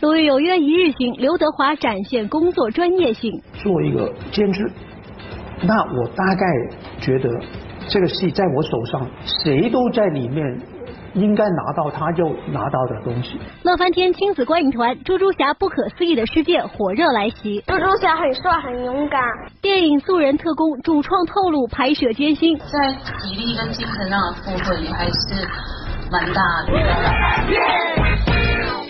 鲁豫有约一日行，刘德华展现工作专业性。做一个监制，那我大概觉得这个戏在我手上，谁都在里面应该拿到他就拿到的东西。乐翻天亲子观影团《猪猪侠不可思议的世界》火热来袭。猪猪侠很帅很勇敢。电影《素人特工》主创透露拍摄艰辛，在体力跟精神上的负荷也还是蛮大的。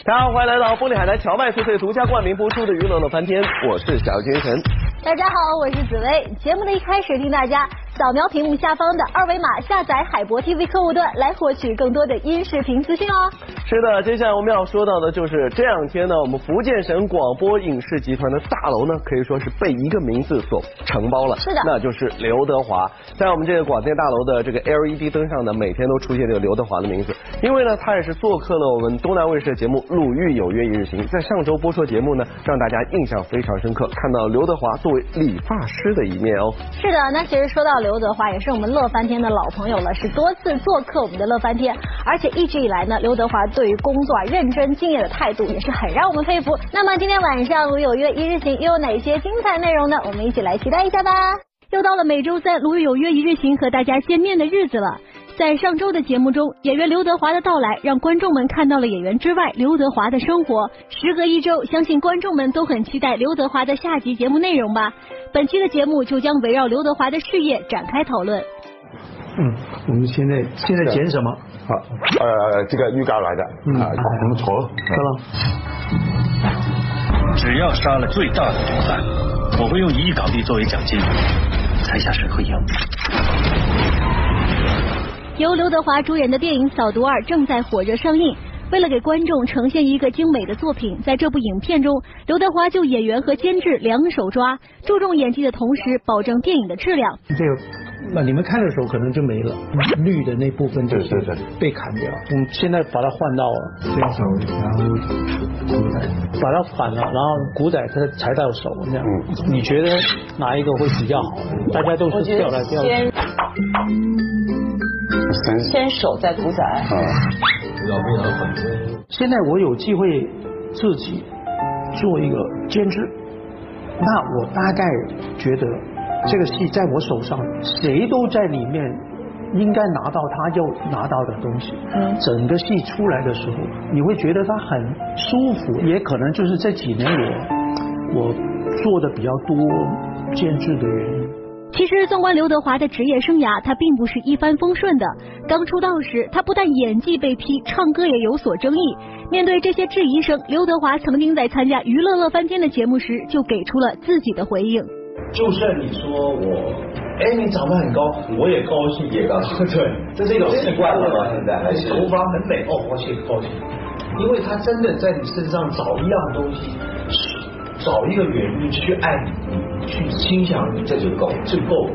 大家好，欢迎来到玻璃海南荞麦脆脆独家冠名播出的娱乐乐翻天，我是小金神。大家好，我是紫薇。节目的一开始，听大家。扫描屏幕下方的二维码，下载海博 TV 客户端来获取更多的音视频资讯哦。是的，接下来我们要说到的就是这两天呢，我们福建省广播影视集团的大楼呢，可以说是被一个名字所承包了。是的，那就是刘德华。在我们这个广电大楼的这个 LED 灯上呢，每天都出现这个刘德华的名字，因为呢，他也是做客了我们东南卫视的节目《鲁豫有约一日行》。在上周播出的节目呢，让大家印象非常深刻，看到刘德华作为理发师的一面哦。是的，那其实说到刘德华，也是我们。乐翻天的老朋友了，是多次做客我们的乐翻天，而且一直以来呢，刘德华对于工作啊认真敬业的态度也是很让我们佩服。那么今天晚上鲁豫有约一日行又有哪些精彩内容呢？我们一起来期待一下吧。又到了每周三鲁豫有约一日行和大家见面的日子了。在上周的节目中，演员刘德华的到来让观众们看到了演员之外刘德华的生活。时隔一周，相信观众们都很期待刘德华的下集节目内容吧。本期的节目就将围绕刘德华的事业展开讨论。嗯，我们现在现在剪什么？好，呃，这个预告来的，啊，我们错了，错了。只要杀了最大的毒贩，我会用一亿港币作为奖金，猜下谁会赢。由刘德华主演的电影《扫毒二》正在火热上映。为了给观众呈现一个精美的作品，在这部影片中，刘德华就演员和监制两手抓，注重演技的同时，保证电影的质量。这个，那你们看的时候可能就没了，绿的那部分就是被砍掉。我们现在把它换到这样手，然后古仔，把它反了，然后古仔它才到手这样。你觉得哪一个会比较好？大家都是掉来掉去。先手在古仔。现在我有机会自己做一个监制，那我大概觉得这个戏在我手上，谁都在里面应该拿到他要拿到的东西。嗯。整个戏出来的时候，你会觉得他很舒服，也可能就是这几年我我做的比较多监制的原因。其实，纵观刘德华的职业生涯，他并不是一帆风顺的。刚出道时，他不但演技被批，唱歌也有所争议。面对这些质疑声，刘德华曾经在参加《娱乐乐翻天》的节目时，就给出了自己的回应。就算你说我，哎，你长得很高，我也高兴，也高兴。对，这是一种习惯了吧？现在还是头发很美，哦，高兴高兴。因为他真的在你身上找一样东西。找一个原因去爱你，去欣赏你，这就够，就够。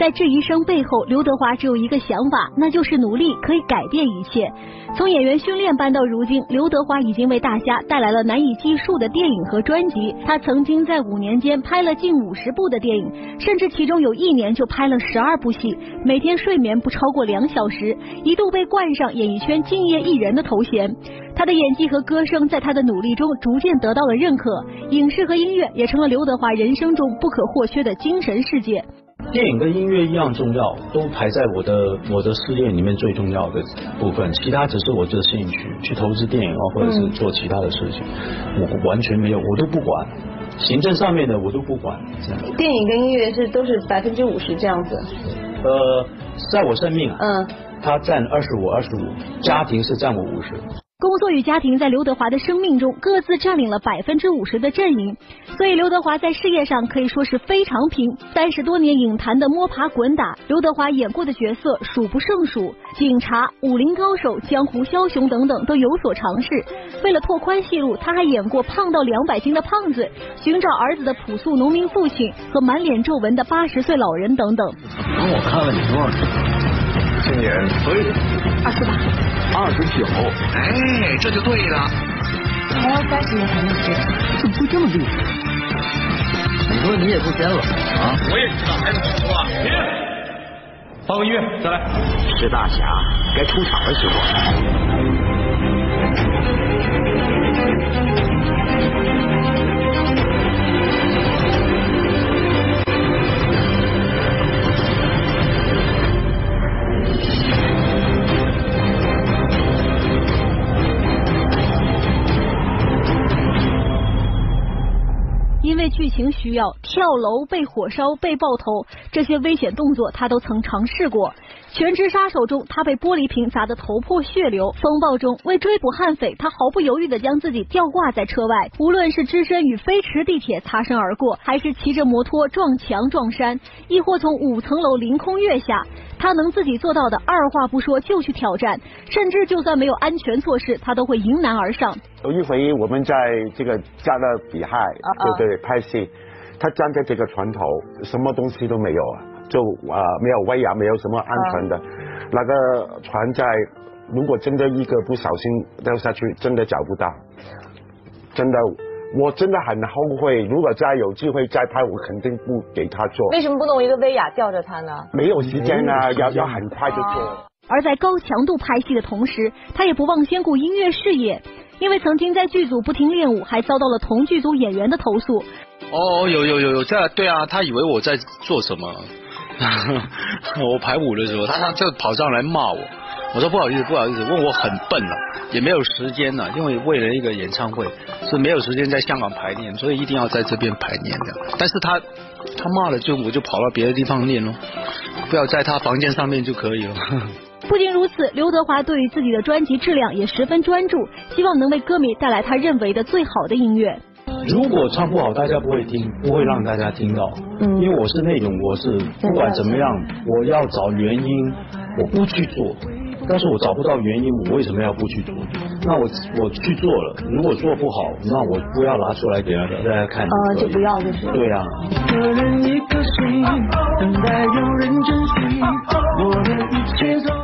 在质疑声背后，刘德华只有一个想法，那就是努力可以改变一切。从演员训练班到如今，刘德华已经为大家带来了难以计数的电影和专辑。他曾经在五年间拍了近五十部的电影，甚至其中有一年就拍了十二部戏，每天睡眠不超过两小时，一度被冠上演艺圈敬业艺人的头衔。他的演技和歌声在他的努力中逐渐得到了认可，影视和音乐也成了刘德华人生中不可或缺的精神世界。电影跟音乐一样重要，都排在我的我的事业里面最重要的部分，其他只是我的兴趣，去投资电影啊，或者是做其他的事情，我完全没有，我都不管，行政上面的我都不管。这样。电影跟音乐是都是百分之五十这样子。呃，在我生命啊，嗯，他占二十五二十五，家庭是占我五十。工作与家庭在刘德华的生命中各自占领了百分之五十的阵营，所以刘德华在事业上可以说是非常拼。三十多年影坛的摸爬滚打，刘德华演过的角色数不胜数，警察、武林高手、江湖枭雄等等都有所尝试。为了拓宽戏路，他还演过胖到两百斤的胖子、寻找儿子的朴素农民父亲和满脸皱纹的八十岁老人等等。我看了你多少年？今年以二十八。二十九，哎，这就对了。还要三十年才能结，怎么会这么厉害？你说你也不编了啊？我也知道，还是你说。放个，音乐再来。是大侠该出场的时候。因为剧情需要，跳楼、被火烧、被爆头这些危险动作，他都曾尝试过。全职杀手中，他被玻璃瓶砸得头破血流；风暴中，为追捕悍匪，他毫不犹豫地将自己吊挂在车外。无论是只身与飞驰地铁擦身而过，还是骑着摩托撞墙撞山，亦或从五层楼凌空跃下，他能自己做到的，二话不说就去挑战，甚至就算没有安全措施，他都会迎难而上。有一回我们在这个加勒比海，对对，拍戏，他站在这个船头，什么东西都没有啊，就啊、没有威亚，没有什么安全的，那个船在如果真的一个不小心掉下去，真的找不到，真的。我真的很后悔，如果再有机会再拍，我肯定不给他做。为什么不弄一个威亚吊着他呢？没有时间啊，要要很快就做。而在高强度拍戏的同时，他也不忘兼顾音乐事业，因为曾经在剧组不停练舞，还遭到了同剧组演员的投诉。哦，有有有有，这对啊，他以为我在做什么。我排舞的时候，他他就跑上来骂我。我说不好意思，不好意思，问我很笨了、也没有时间了、因为为了一个演唱会是没有时间在香港排练，所以一定要在这边排练的。但是他他骂了就我就跑到别的地方练咯，不要在他房间上面就可以了。不仅如此，刘德华对于自己的专辑质量也十分专注，希望能为歌迷带来他认为的最好的音乐。如果唱不好，大家不会听，不会让大家听到。嗯，因为我是那种，我是不管怎么样，我要找原因，我不去做。但是我找不到原因，我为什么要不去做？那我我去做了，如果做不好，那我不要拿出来给大家大家看。呃，就不要就是。对啊。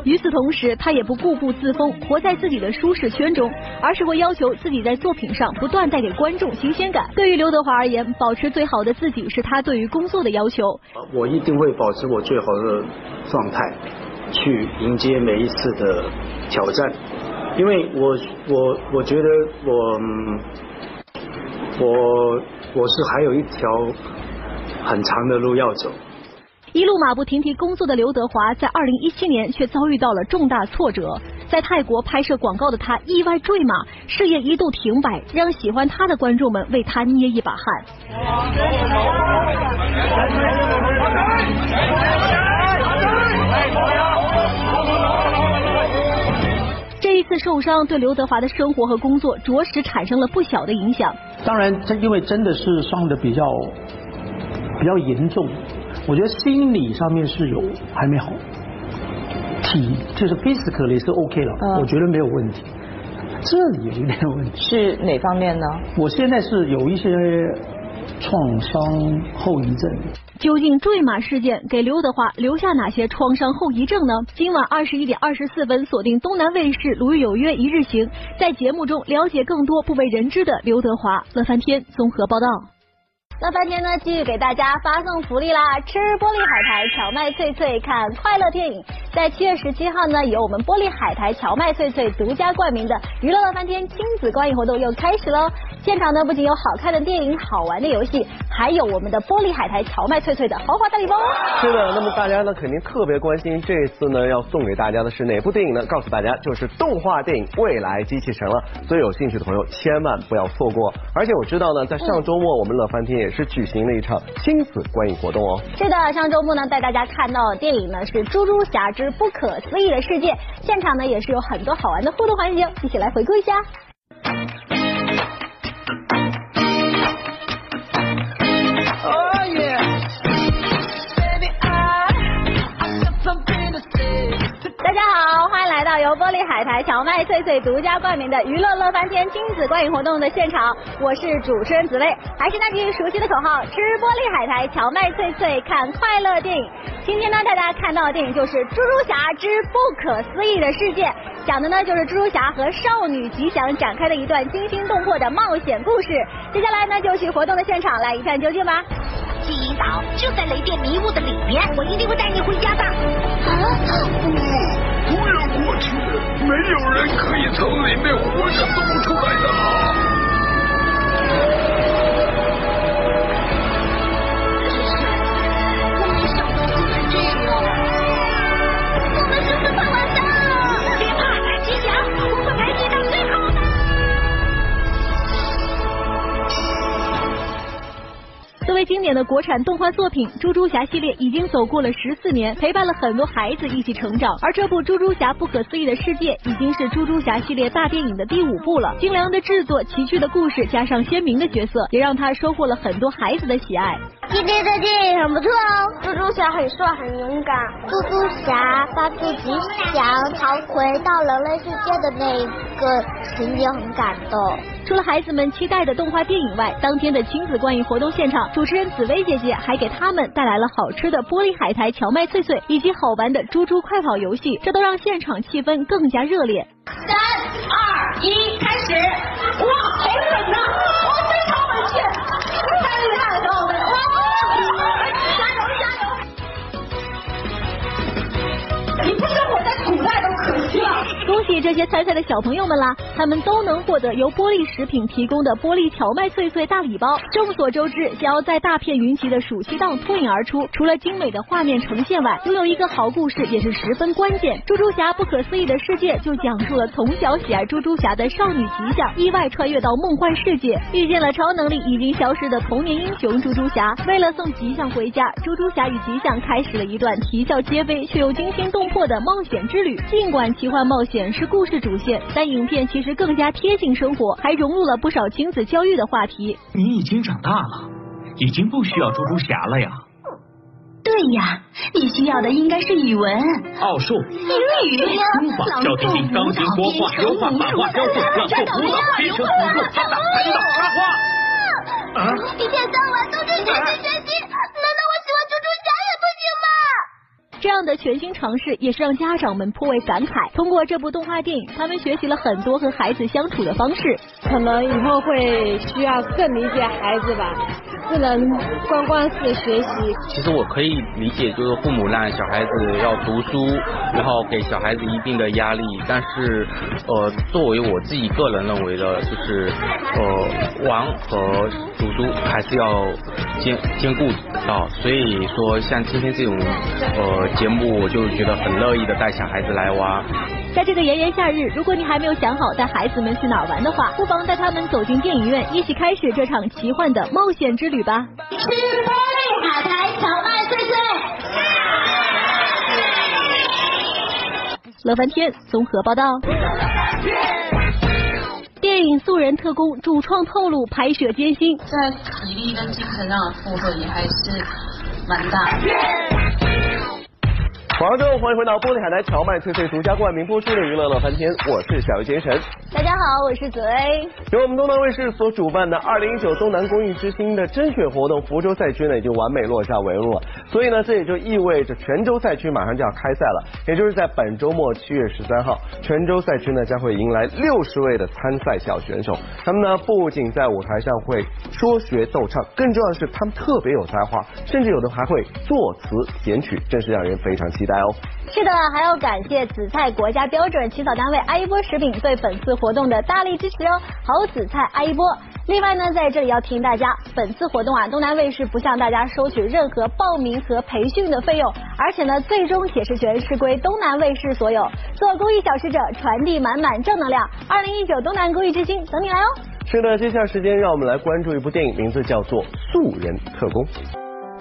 与此同时，他也不固步自封，活在自己的舒适圈中，而是会要求自己在作品上不断带给观众新鲜感。对于刘德华而言，保持最好的自己是他对于工作的要求。我一定会保持我最好的状态，去迎接每一次的挑战，因为我我我觉得我我我是还有一条很长的路要走。一路马不停蹄工作的刘德华，在二零一七年却遭遇到了重大挫折。在泰国拍摄广告的他意外坠马，事业一度停摆，让喜欢他的观众们为他捏一把汗。这一次受伤对刘德华的生活和工作着实产生了不小的影响。当然，这因为真的是伤的比较比较严重，我觉得心理上面是有还没好，体就是 physically 是 OK 了，嗯我觉得没有问题。这里有一点问题，是哪方面呢？我现在是有一些创伤后遗症。究竟坠马事件给刘德华留下哪些创伤后遗症呢？今晚二十一点二十四分，锁定东南卫视《鲁豫有约一日行》，在节目中了解更多不为人知的刘德华。乐翻天综合报道。乐翻天呢，继续给大家发送福利啦！吃玻璃海苔荞麦脆脆，看快乐电影。在七月十七号呢，由我们玻璃海苔荞麦脆脆独家冠名的娱乐乐翻天亲子观影活动又开始喽！现场呢不仅有好看的电影、好玩的游戏，还有我们的玻璃海苔荞麦脆脆的豪华大礼包哦。是的，那么大家呢肯定特别关心，这次呢要送给大家的是哪部电影呢？告诉大家，就是动画电影《未来机器人》了。所以有兴趣的朋友千万不要错过。而且我知道呢，在上周末我们乐翻天也是举行了一场亲子观影活动哦。是的，上周末呢带大家看到的电影呢是《猪猪侠之不可思议的世界》，现场呢也是有很多好玩的互动环节，一起来回顾一下。玻璃海苔荞麦脆脆独家冠名的娱乐乐翻天亲子观影活动的现场，我是主持人紫薇，还是那句熟悉的口号：吃玻璃海苔荞麦脆脆，看快乐电影。今天呢，带大家看到的电影就是《猪猪侠之不可思议的世界》，讲的呢就是猪猪侠和少女吉祥展开的一段惊心动魄的冒险故事。接下来呢，就去活动的现场来一探究竟吧。记忆岛就在雷电迷雾的里面，我一定会带你回家的。不要过去，没有人可以从里面活着走出来的。为经典的国产动画作品，《猪猪侠》系列已经走过了十四年，陪伴了很多孩子一起成长。而这部《猪猪侠不可思议的世界》已经是《猪猪侠》系列大电影的第五部了。精良的制作、奇趣的故事，加上鲜明的角色，也让他收获了很多孩子的喜爱。今天的电影很不错哦，猪猪侠很帅很勇敢，猪猪侠帮助吉祥逃回到人类世界的那个情节很感动。除了孩子们期待的动画电影外，当天的亲子观影活动现场，主主持人紫薇姐姐还给他们带来了好吃的玻璃海苔荞麦脆脆，以及好玩的猪猪快跑游戏，这都让现场气氛更加热烈。三二一，开始！哇，好冷啊！恭喜这些参赛的小朋友们啦！他们都能获得由玻璃食品提供的玻璃荞麦脆脆大礼包。众所周知，想要在大片云集的暑期档脱颖而出，除了精美的画面呈现外，拥有一个好故事也是十分关键。猪猪侠不可思议的世界就讲述了从小喜爱猪猪侠的少女吉祥，意外穿越到梦幻世界，遇见了超能力已经消失的童年英雄猪猪侠。为了送吉祥回家，猪猪侠与吉祥开始了一段啼笑皆非却又惊心动魄的冒险之旅。尽管奇幻冒险是故事主线，但影片其实更加贴近生活，还融入了不少亲子教育的话题。你已经长大了，已经不需要猪猪侠了呀。对呀，你需要的应该是语文、奥数、英语、书法、小提琴、钢琴、国画、油画、版画、雕塑、朗诵、舞蹈、编程、武术、拍打、弹道、插花。啊！一天到晚都是学习学习，难道我喜欢猪猪侠也不行吗？这样的全新尝试也是让家长们颇为感慨。通过这部动画电影，他们学习了很多和孩子相处的方式。可能以后会需要更理解孩子吧，不能光光是学习。其实我可以理解，就是父母让小孩子要读书，然后给小孩子一定的压力。但是，呃，作为我自己个人认为的，就是呃，玩和读书还是要兼兼顾到。所以说，像今天这种呃节目，我就觉得很乐意的带小孩子来玩。在这个炎炎夏日，如果你还没有想好带孩子们去哪儿玩的话，不妨带他们走进电影院，一起开始这场奇幻的冒险之旅吧。吃玻璃海苔荞麦脆脆。乐翻天综合报道。电影《素人特工》主创透露，拍摄艰辛，在体力跟精神上的负荷也还是蛮大的。广州，欢迎回到玻璃海苔荞麦脆脆独家冠名播出的娱乐乐翻天，我是小鱼杰神。大家好，我是紫薇。由我们东南卫视所主办的二零一九东南公益之星的甄选活动福州赛区呢，已经完美落下帷幕了。所以呢，这也就意味着泉州赛区马上就要开赛了，也就是在本周末七月十三号，泉州赛区呢将会迎来六十位的参赛小选手。他们呢不仅在舞台上会说学逗唱，更重要的是他们特别有才华，甚至有的还会作词填曲，真是让人非常期待哦。是的，还要感谢紫菜国家标准起草单位阿一波食品对本次活动的大力支持哦。好紫菜阿一波。另外呢，在这里要提醒大家，本次活动啊，东南卫视不向大家收取任何报名和培训的费用，而且呢，最终解释权是归东南卫视所有。做公益小使者，传递满满正能量。二零一九东南公益之星，等你来哦。是的，接下来时间让我们来关注一部电影，名字叫做《素人特工》。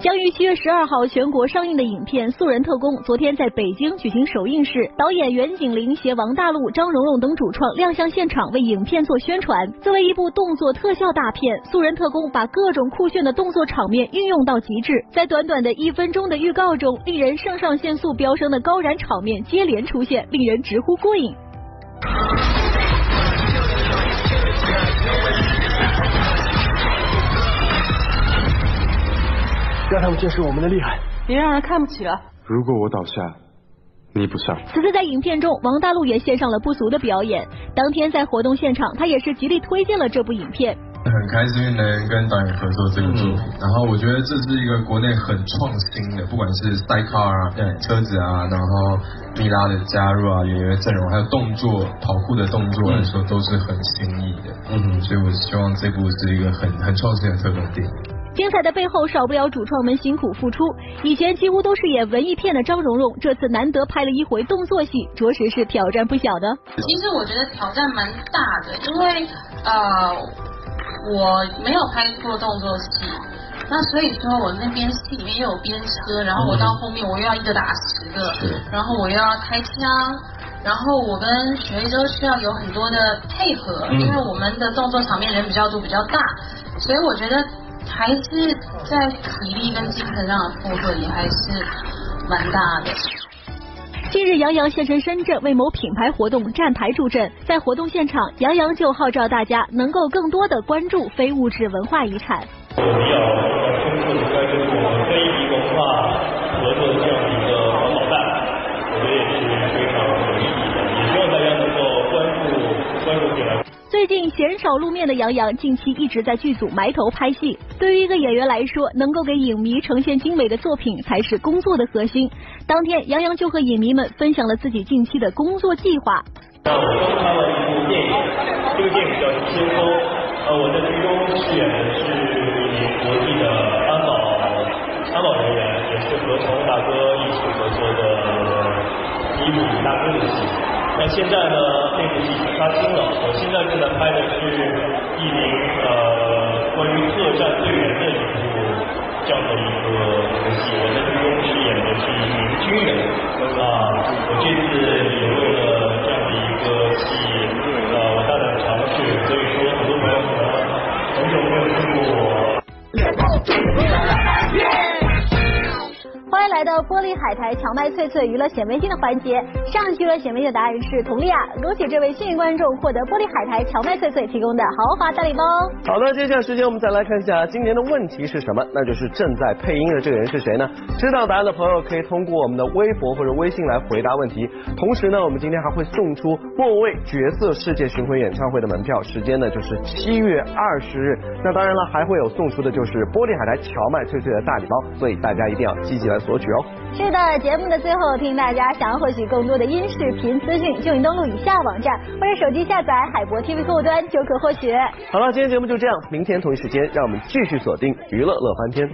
将于七月十二号全国上映的影片《素人特工》，昨天在北京举行首映式，导演袁景林携王大陆、张荣荣等主创亮相现场为影片做宣传。作为一部动作特效大片，《素人特工》把各种酷炫的动作场面运用到极致，在短短的一分钟的预告中，令人肾上腺素飙升的高燃场面接连出现，令人直呼过瘾。让他们见识我们的厉害，别让人看不起了。如果我倒下，你不上。此次在影片中，王大陆也献上了不俗的表演。当天在活动现场，他也是极力推荐了这部影片。很开心能跟导演合作这个作品，然后我觉得这是一个国内很创新的，不管是赛 car 啊、车子啊，然后米拉的加入啊、演员阵容，还有动作跑酷的动作来说，都是很新颖的。嗯，所以我希望这部是一个很很创新的特种电影。精彩的背后少不了主创们辛苦付出。以前几乎都是演文艺片的张蓉蓉，这次难得拍了一回动作戏，着实是挑战不小的。其实我觉得挑战蛮大的，因为呃。我没有拍过动作戏，那所以说我那边戏里面又有鞭车，然后我到后面我又要一个打十个，然后我又要开枪，然后我跟许魏洲需要有很多的配合，因为我们的动作场面人比较多比较大，所以我觉得还是在体力跟精神上的负荷也还是蛮大的。近日，杨洋现身深圳为某品牌活动站台助阵，在活动现场，杨洋就号召大家能够更多的关注非物质文化遗产。鲜少露面的杨洋，近期一直在剧组埋头拍戏。对于一个演员来说，能够给影迷呈现精美的作品才是工作的核心。当天，杨洋就和影迷们分享了自己近期的工作计划。我刚拍了一部电影，这个电影叫《天空》，呃，我在剧中饰演的是国际的安保安保人员，也是和成龙大哥一起合作的一部大哥的戏。那现在呢，那部戏已经杀青了。我现在正在拍的是一名呃关于特战队员的一部这样的一个戏。我在剧中饰演的是一名军人啊。我这次也为了这样的一个戏，呃，我大胆尝试。所以说，很多朋友可能很久没有听过我。来到玻璃海苔荞麦脆脆娱乐显微镜的环节。上期娱乐显微镜答案是佟丽娅，恭喜这位幸运观众获得玻璃海苔荞麦脆脆提供的豪华大礼包。好的，接下来时间我们再来看一下今年的问题是什么，那就是正在配音的这个人是谁呢？知道答案的朋友可以通过我们的微博或者微信来回答问题。同时呢，我们今天还会送出莫文蔚角色世界巡回演唱会的门票，时间呢就是七月二十日。那当然了，还会有送出的就是玻璃海苔荞麦脆脆的大礼包，所以大家一定要积极来。索取哦。是的，节目的最后，提醒大家，想要获取更多的音视频资讯，就请登录以下网站或者手机下载海博 TV 客户端就可获取。好了，今天节目就这样，明天同一时间，让我们继续锁定娱乐乐翻天。